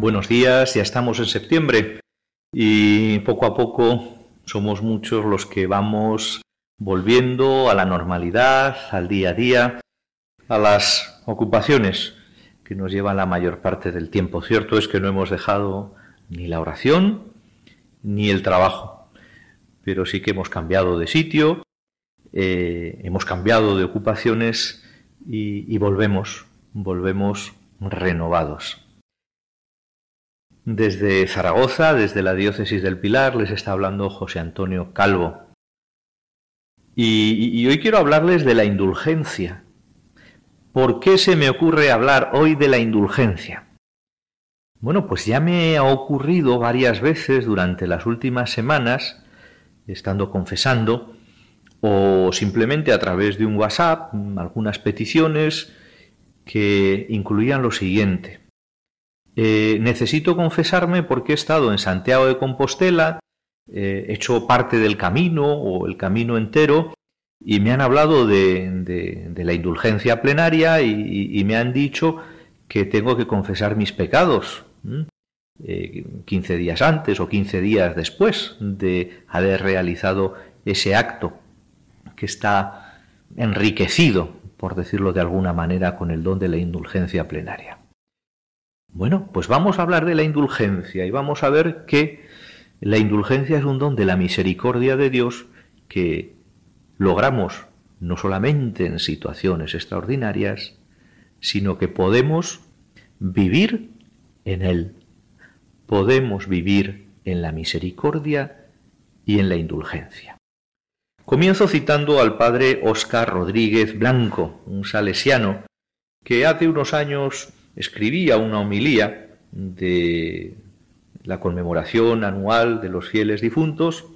Buenos días, ya estamos en septiembre y poco a poco somos muchos los que vamos volviendo a la normalidad, al día a día, a las ocupaciones que nos llevan la mayor parte del tiempo. Cierto es que no hemos dejado ni la oración ni el trabajo, pero sí que hemos cambiado de sitio, eh, hemos cambiado de ocupaciones y volvemos, volvemos renovados. Desde Zaragoza, desde la diócesis del Pilar, les está hablando José Antonio Calvo. Y, hoy quiero hablarles de la indulgencia. ¿Por qué se me ocurre hablar hoy de la indulgencia? Bueno, pues ya me ha ocurrido varias veces durante las últimas semanas, estando confesando, o simplemente a través de un WhatsApp, algunas peticiones que incluían lo siguiente. Eh, necesito confesarme porque he estado en Santiago de Compostela, eh, he hecho parte del camino o el camino entero y me han hablado de, la indulgencia plenaria y, me han dicho que tengo que confesar mis pecados. 15 eh, días antes o 15 días después de haber realizado ese acto que está enriquecido, por decirlo de alguna manera, con el don de la indulgencia plenaria. Bueno, pues vamos a hablar de la indulgencia y vamos a ver que la indulgencia es un don de la misericordia de Dios que logramos no solamente en situaciones extraordinarias, sino que podemos vivir en Él. Podemos vivir en la misericordia y en la indulgencia. Comienzo citando al padre Óscar Rodríguez Blanco, un salesiano, que hace unos años escribía una homilía de la conmemoración anual de los fieles difuntos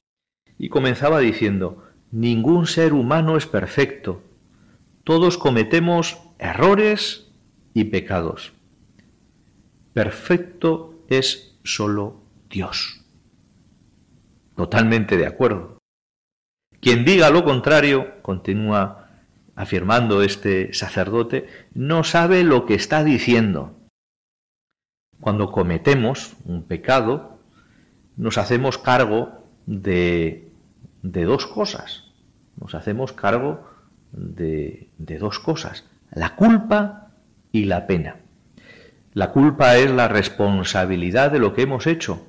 y comenzaba diciendo, ningún ser humano es perfecto, todos cometemos errores y pecados. Perfecto es solo Dios. Totalmente de acuerdo. Quien diga lo contrario, continúa afirmando este sacerdote, no sabe lo que está diciendo. Cuando cometemos un pecado, nos hacemos cargo de, de dos cosas. Nos hacemos cargo de, de dos cosas, la culpa y la pena. La culpa es la responsabilidad de lo que hemos hecho.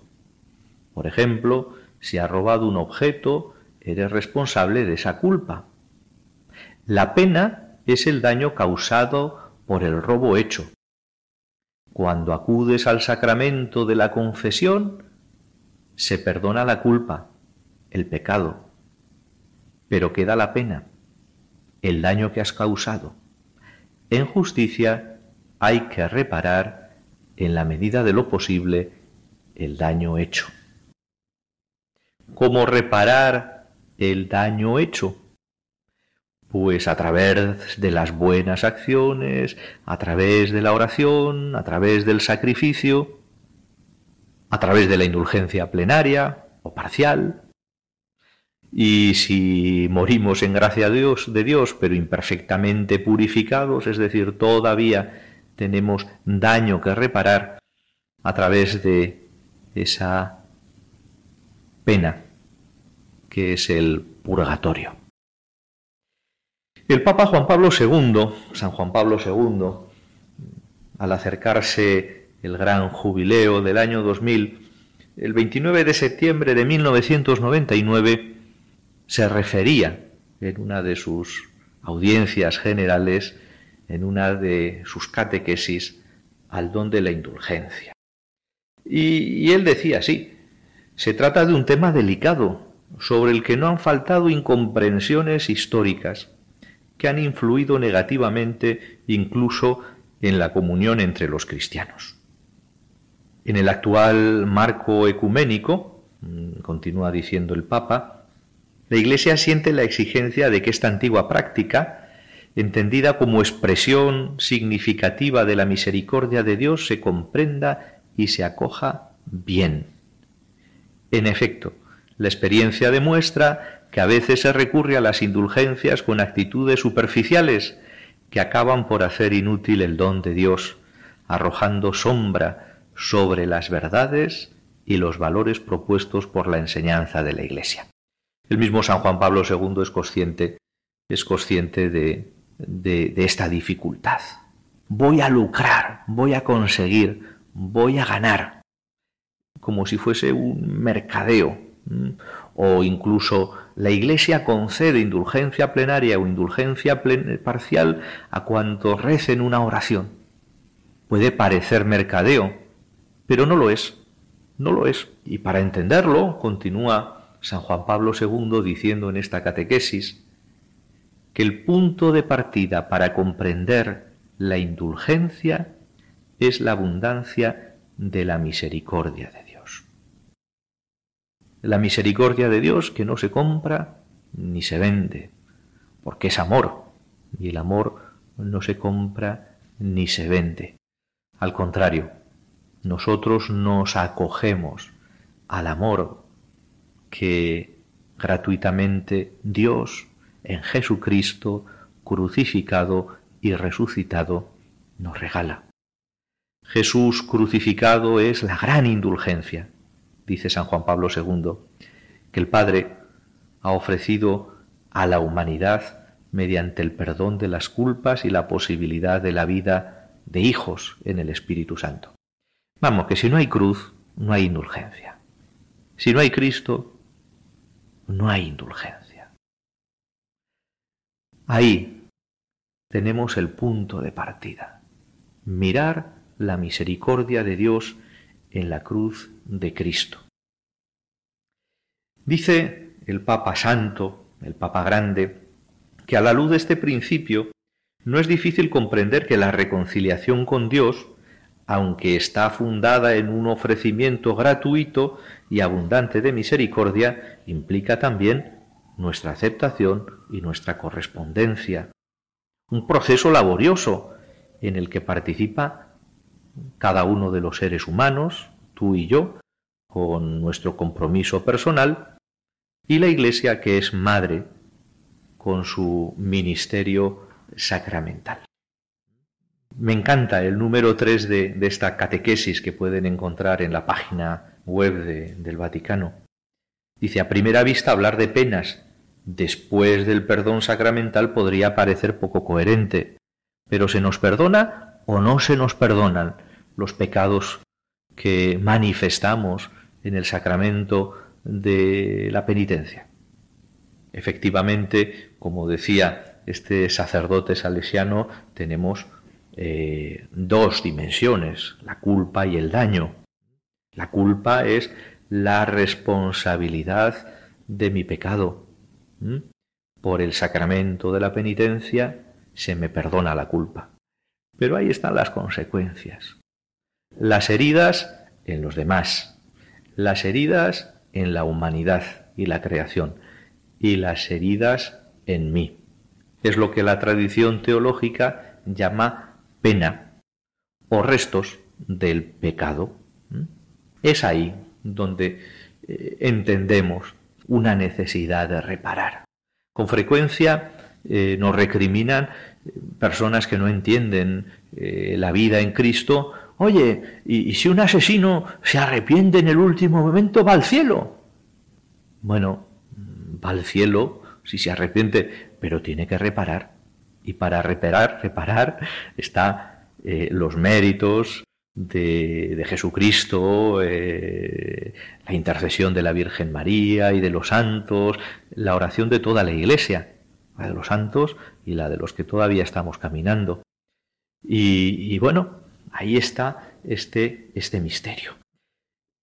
Por ejemplo, si has robado un objeto, eres responsable de esa culpa. La pena es el daño causado por el robo hecho. Cuando acudes al sacramento de la confesión, se perdona la culpa, el pecado, pero queda la pena, el daño que has causado. En justicia hay que reparar, en la medida de lo posible, el daño hecho. ¿Cómo reparar el daño hecho? Pues a través de las buenas acciones, a través de la oración, a través del sacrificio, a través de la indulgencia plenaria o parcial. Y si morimos en gracia de Dios, de Dios, pero imperfectamente purificados, es decir, todavía tenemos daño que reparar a través de esa pena que es el purgatorio. El Papa Juan Pablo II, San Juan Pablo II, al acercarse el gran jubileo del año 2000, el 29 de septiembre de 1999, se refería en una de sus audiencias generales, en una de sus catequesis, al don de la indulgencia. Y, él decía así, se trata de un tema delicado, sobre el que no han faltado incomprensiones históricas, que han influido negativamente incluso en la comunión entre los cristianos. En el actual marco ecuménico, mm, continúa diciendo el Papa, la Iglesia siente la exigencia de que esta antigua práctica, entendida como expresión significativa de la misericordia de Dios, se comprenda y se acoja bien. En efecto, la experiencia demuestra que a veces se recurre a las indulgencias con actitudes superficiales que acaban por hacer inútil el don de Dios, arrojando sombra sobre las verdades y los valores propuestos por la enseñanza de la Iglesia. El mismo San Juan Pablo II es consciente, es consciente de, de, esta dificultad. Voy a lucrar, voy a conseguir, voy a ganar, como si fuese un mercadeo, o incluso la Iglesia concede indulgencia plenaria o indulgencia parcial a cuantos recen una oración. Puede parecer mercadeo, pero no lo es, no lo es. Y para entenderlo, continúa San Juan Pablo II diciendo en esta catequesis que el punto de partida para comprender la indulgencia es la abundancia de la misericordia de. La misericordia de Dios que no se compra ni se vende, porque es amor, y el amor no se compra ni se vende. Al contrario, nosotros nos acogemos al amor que gratuitamente Dios en Jesucristo crucificado y resucitado nos regala. Jesús crucificado es la gran indulgencia, dice San Juan Pablo II, que el Padre ha ofrecido a la humanidad mediante el perdón de las culpas y la posibilidad de la vida de hijos en el Espíritu Santo. Vamos, que si no hay cruz, no hay indulgencia. Si no hay Cristo, no hay indulgencia. Ahí tenemos el punto de partida. Mirar la misericordia de Dios en la cruz de Cristo. Dice el Papa Santo, el Papa Grande, que a la luz de este principio no es difícil comprender que la reconciliación con Dios, aunque está fundada en un ofrecimiento gratuito, y abundante de misericordia implica también nuestra aceptación y nuestra correspondencia. Un proceso laborioso en el que participa cada uno de los seres humanos, tú y yo, con nuestro compromiso personal, y la Iglesia que es madre con su ministerio sacramental. Me encanta el número 3 de, de esta catequesis que pueden encontrar en la página web del Vaticano. Dice, a primera vista hablar de penas después del perdón sacramental podría parecer poco coherente, pero ¿se nos perdona o no se nos perdonan los pecados que manifestamos en el sacramento de la penitencia? Efectivamente, como decía este sacerdote salesiano, tenemos eh, dos dimensiones, la culpa y el daño. La culpa es la responsabilidad de mi pecado. Por el sacramento de la penitencia se me perdona la culpa. Pero ahí están las consecuencias. Las heridas en los demás, las heridas en la humanidad y la creación, y las heridas en mí. Es lo que la tradición teológica llama pena o restos del pecado. Es ahí donde eh, entendemos una necesidad de reparar. Con frecuencia eh, nos recriminan personas que no entienden la vida en Cristo. Oye, ¿y, si un asesino se arrepiente en el último momento, va al cielo? Bueno, va al cielo si se arrepiente, pero tiene que reparar. Y para reparar, reparar está los méritos, de, Jesucristo, eh, la intercesión de la Virgen María y de los santos, la oración de toda la Iglesia, la de los santos y la de los que todavía estamos caminando. Y, bueno, ahí está este, este misterio.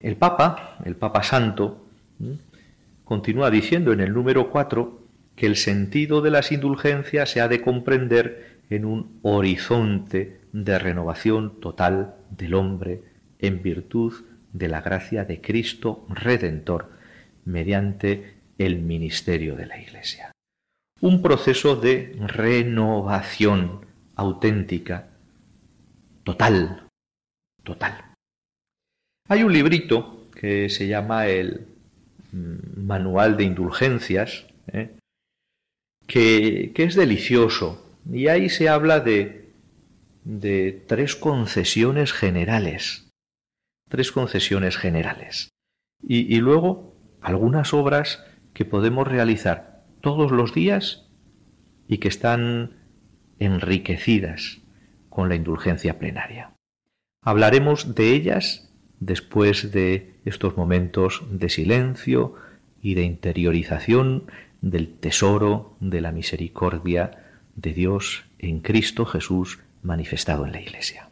El Papa, el Papa Santo, continúa diciendo en el número 4 que el sentido de las indulgencias se ha de comprender en un horizonte de renovación total del hombre en virtud de la gracia de Cristo Redentor mediante el ministerio de la Iglesia. Un proceso de renovación auténtica, total, total. Hay un librito que se llama el mm, Manual de Indulgencias, ¿eh? que, que es delicioso, y ahí se habla de de tres concesiones generales. Tres concesiones generales. Y, luego algunas obras que podemos realizar todos los días y que están enriquecidas con la indulgencia plenaria. Hablaremos de ellas después de estos momentos de silencio y de interiorización del tesoro de la misericordia de Dios en Cristo Jesús manifestado en la Iglesia.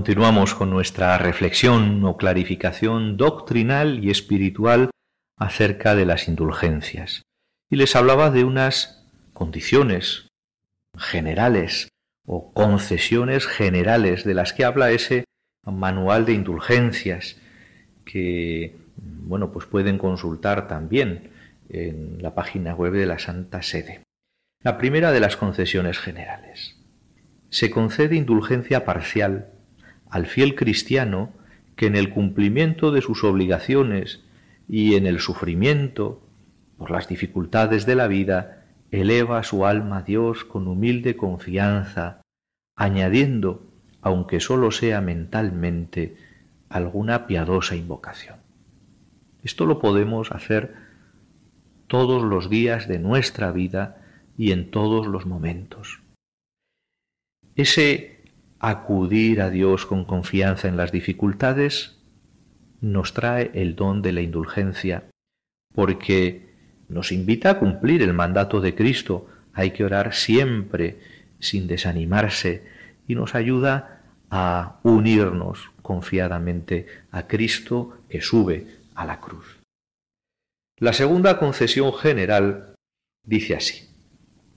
Continuamos con nuestra reflexión o clarificación doctrinal y espiritual acerca de las indulgencias. Y les hablaba de unas condiciones generales o concesiones generales de las que habla ese manual de indulgencias que bueno, pues pueden consultar también en la página web de la Santa Sede. La primera de las concesiones generales. Se concede indulgencia parcial al fiel cristiano que en el cumplimiento de sus obligaciones y en el sufrimiento por las dificultades de la vida eleva su alma a Dios con humilde confianza, añadiendo, aunque sólo sea mentalmente, alguna piadosa invocación. Esto lo podemos hacer todos los días de nuestra vida y en todos los momentos. Ese acudir a Dios con confianza en las dificultades nos trae el don de la indulgencia, porque nos invita a cumplir el mandato de Cristo. Hay que orar siempre sin desanimarse y nos ayuda a unirnos confiadamente a Cristo que sube a la cruz. La segunda concesión general dice así.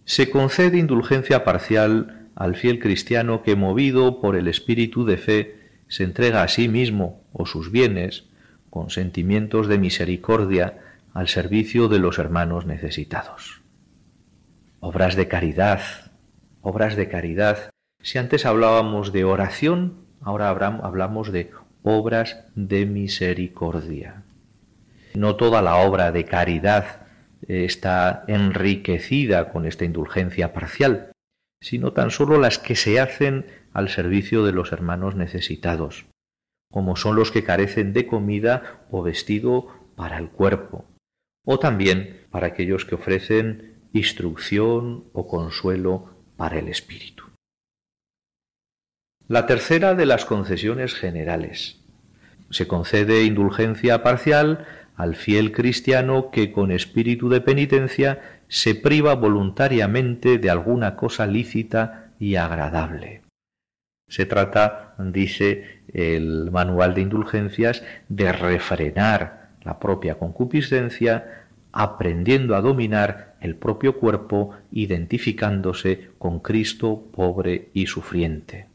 Se concede indulgencia parcial al fiel cristiano que, movido por el espíritu de fe, se entrega a sí mismo o sus bienes, con sentimientos de misericordia, al servicio de los hermanos necesitados. Obras de caridad, obras de caridad. Si antes hablábamos de oración, ahora hablamos de obras de misericordia. No toda la obra de caridad eh, está enriquecida con esta indulgencia parcial, sino tan solo las que se hacen al servicio de los hermanos necesitados, como son los que carecen de comida o vestido para el cuerpo, o también para aquellos que ofrecen instrucción o consuelo para el espíritu. La tercera de las concesiones generales. Se concede indulgencia parcial al fiel cristiano que con espíritu de penitencia se priva voluntariamente de alguna cosa lícita y agradable. Se trata, dice el manual de indulgencias, de refrenar la propia concupiscencia, aprendiendo a dominar el propio cuerpo, identificándose con Cristo pobre y sufriente.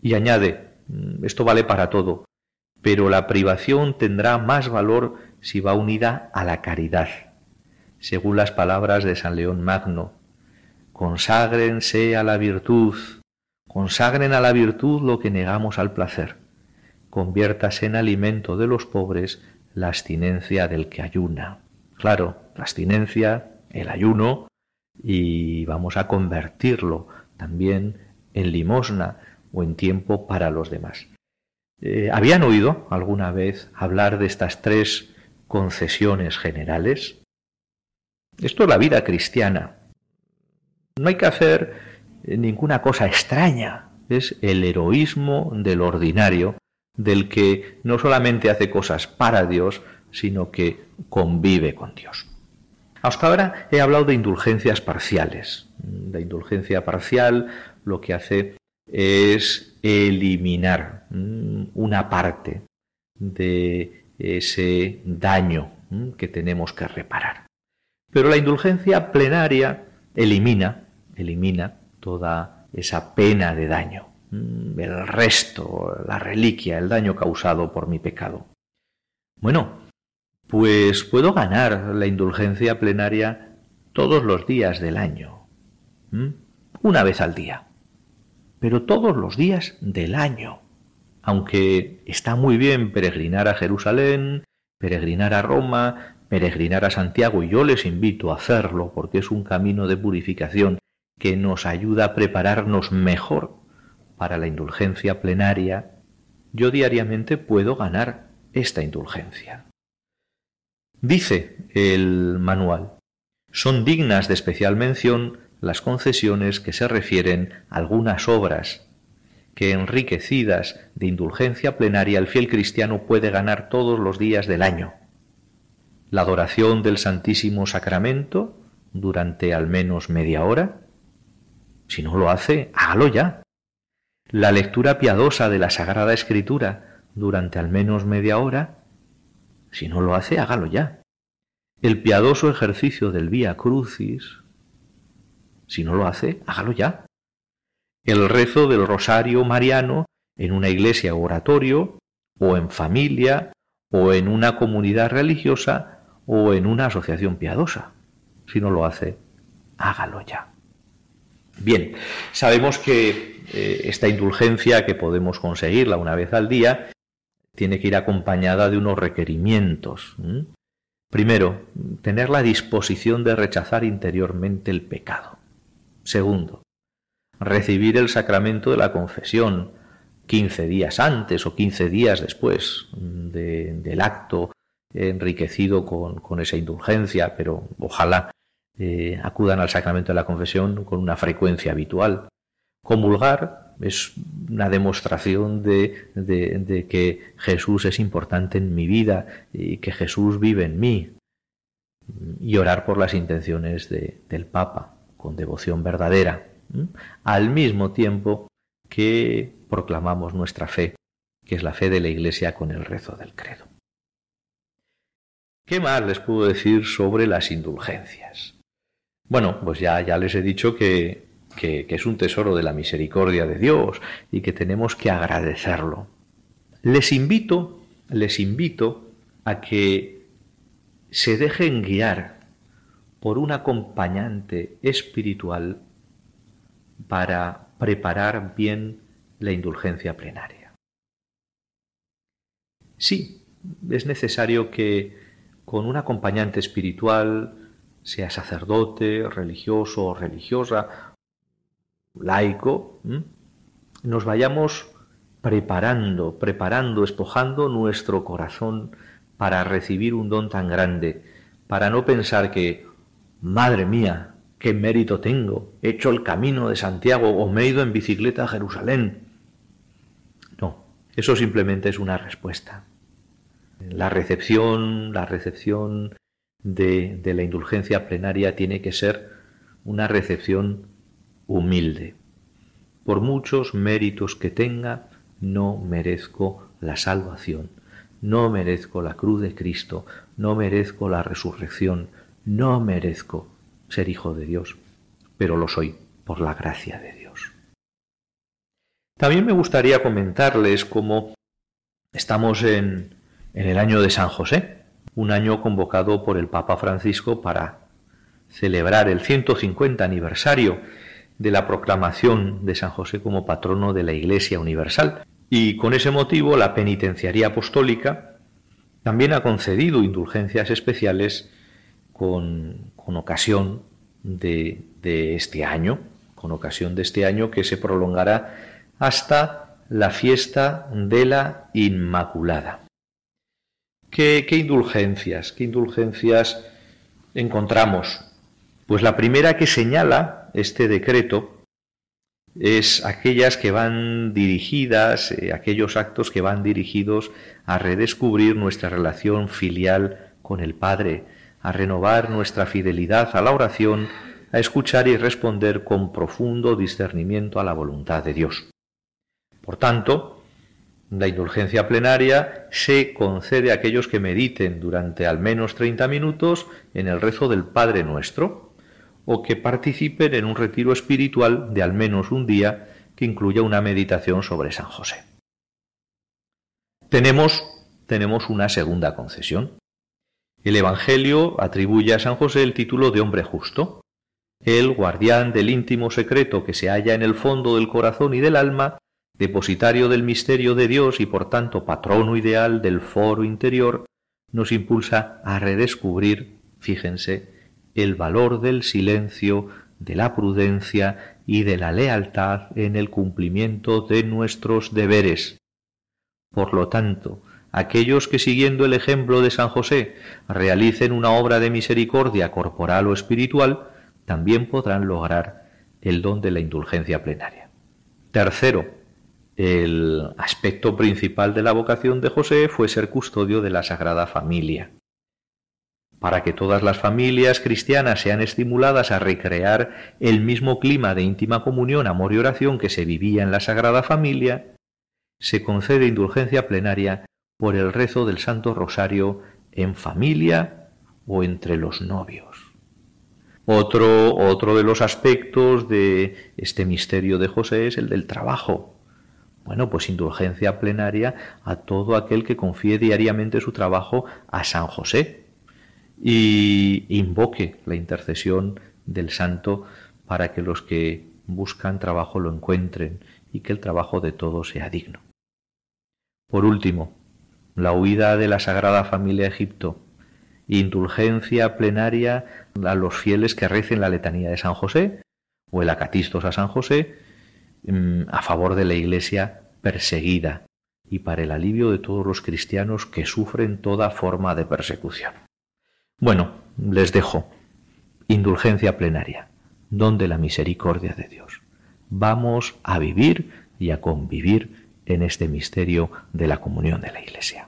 Y añade, mm, esto vale para todo, pero la privación tendrá más valor si va unida a la caridad, según las palabras de San León Magno. Conságrense a la virtud, consagren a la virtud lo que negamos al placer, conviértase en alimento de los pobres la abstinencia del que ayuna. Claro, la abstinencia, el ayuno, y vamos a convertirlo también en limosna o en tiempo para los demás. Eh, ¿Habían oído alguna vez hablar de estas tres concesiones generales? Esto es la vida cristiana. No hay que hacer eh, ninguna cosa extraña. Es el heroísmo del ordinario, del que no solamente hace cosas para Dios, sino que convive con Dios. Hasta ahora he hablado de indulgencias parciales. La indulgencia parcial lo que hace es eliminar mm, una parte de ese daño mm, que tenemos que reparar. Pero la indulgencia plenaria elimina, elimina toda esa pena de daño, mm, el resto, la reliquia, el daño causado por mi pecado. Bueno, pues puedo ganar la indulgencia plenaria todos los días del año, una vez al día pero todos los días del año. Aunque está muy bien peregrinar a Jerusalén, peregrinar a Roma, peregrinar a Santiago, y yo les invito a hacerlo porque es un camino de purificación que nos ayuda a prepararnos mejor para la indulgencia plenaria, yo diariamente puedo ganar esta indulgencia. Dice el manual, son dignas de especial mención las concesiones que se refieren a algunas obras que enriquecidas de indulgencia plenaria el fiel cristiano puede ganar todos los días del año. La adoración del Santísimo Sacramento durante al menos media hora. Si no lo hace, hágalo ya. La lectura piadosa de la Sagrada Escritura durante al menos media hora. Si no lo hace, hágalo ya. El piadoso ejercicio del Vía Crucis si no lo hace, hágalo ya. El rezo del rosario mariano en una iglesia o oratorio, o en familia, o en una comunidad religiosa, o en una asociación piadosa. Si no lo hace, hágalo ya. Bien, sabemos que eh, esta indulgencia que podemos conseguirla una vez al día tiene que ir acompañada de unos requerimientos. Primero, tener la disposición de rechazar interiormente el pecado. Segundo, recibir el sacramento de la confesión quince días antes o quince días después del acto enriquecido con, esa indulgencia, pero ojalá eh, acudan al sacramento de la confesión con una frecuencia habitual. Comulgar es una demostración de, de, que Jesús es importante en mi vida y que Jesús vive en mí. Y orar por las intenciones del Papa con devoción verdadera, al mismo tiempo que proclamamos nuestra fe, que es la fe de la Iglesia con el rezo del credo. ¿Qué más les puedo decir sobre las indulgencias? Bueno, pues ya, ya les he dicho que, que, es un tesoro de la misericordia de Dios y que tenemos que agradecerlo. Les invito, les invito a que se dejen guiar por un acompañante espiritual para preparar bien la indulgencia plenaria. Sí, es necesario que con un acompañante espiritual, sea sacerdote, religioso o religiosa, laico, nos vayamos preparando, preparando, espojando nuestro corazón para recibir un don tan grande, para no pensar que, madre mía, qué mérito tengo, he hecho el camino de Santiago o me he ido en bicicleta a Jerusalén. No, eso simplemente es una respuesta. La recepción, la recepción de, de la indulgencia plenaria tiene que ser una recepción humilde. Por muchos méritos que tenga, no merezco la salvación, no merezco la cruz de Cristo, no merezco la resurrección, no merezco ser hijo de Dios, pero lo soy por la gracia de Dios. También me gustaría comentarles cómo estamos en, en el año de San José, un año convocado por el Papa Francisco para celebrar el 150 aniversario de la proclamación de San José como patrono de la Iglesia Universal. Y con ese motivo la Penitenciaría Apostólica también ha concedido indulgencias especiales con, ocasión de, de este año, con ocasión de este año que se prolongará hasta la fiesta de la Inmaculada. ¿Qué, ¿Qué, indulgencias? ¿Qué indulgencias encontramos? Pues la primera que señala este decreto es aquellas que van dirigidas, eh, aquellos actos que van dirigidos a redescubrir nuestra relación filial con el Padre, a renovar nuestra fidelidad a la oración, a escuchar y responder con profundo discernimiento a la voluntad de Dios. Por tanto, la indulgencia plenaria se concede a aquellos que mediten durante al menos 30 minutos en el rezo del Padre Nuestro, o que participen en un retiro espiritual de al menos un día que incluya una meditación sobre San José. Tenemos, tenemos una segunda concesión. El Evangelio atribuye a San José el título de hombre justo, el guardián del íntimo secreto que se halla en el fondo del corazón y del alma, depositario del misterio de Dios y por tanto patrono ideal del foro interior, nos impulsa a redescubrir, fíjense, el valor del silencio, de la prudencia y de la lealtad en el cumplimiento de nuestros deberes. Por lo tanto, aquellos que siguiendo el ejemplo de San José realicen una obra de misericordia corporal o espiritual, también podrán lograr el don de la indulgencia plenaria. Tercero, el aspecto principal de la vocación de José fue ser custodio de la Sagrada Familia para que todas las familias cristianas sean estimuladas a recrear el mismo clima de íntima comunión, amor y oración que se vivía en la Sagrada Familia, se concede indulgencia plenaria por el rezo del Santo Rosario en familia o entre los novios. Otro, otro de los aspectos de este misterio de José es el del trabajo. Bueno, pues indulgencia plenaria a todo aquel que confíe diariamente su trabajo a San José, y invoque la intercesión del santo para que los que buscan trabajo lo encuentren y que el trabajo de todos sea digno. Por último, la huida de la Sagrada Familia a Egipto, indulgencia plenaria a los fieles que recen la letanía de San José o el acatistos a San José a favor de la Iglesia perseguida y para el alivio de todos los cristianos que sufren toda forma de persecución. Bueno, les dejo. Indulgencia plenaria, don de la misericordia de Dios. Vamos a vivir y a convivir en este misterio de la comunión de la Iglesia.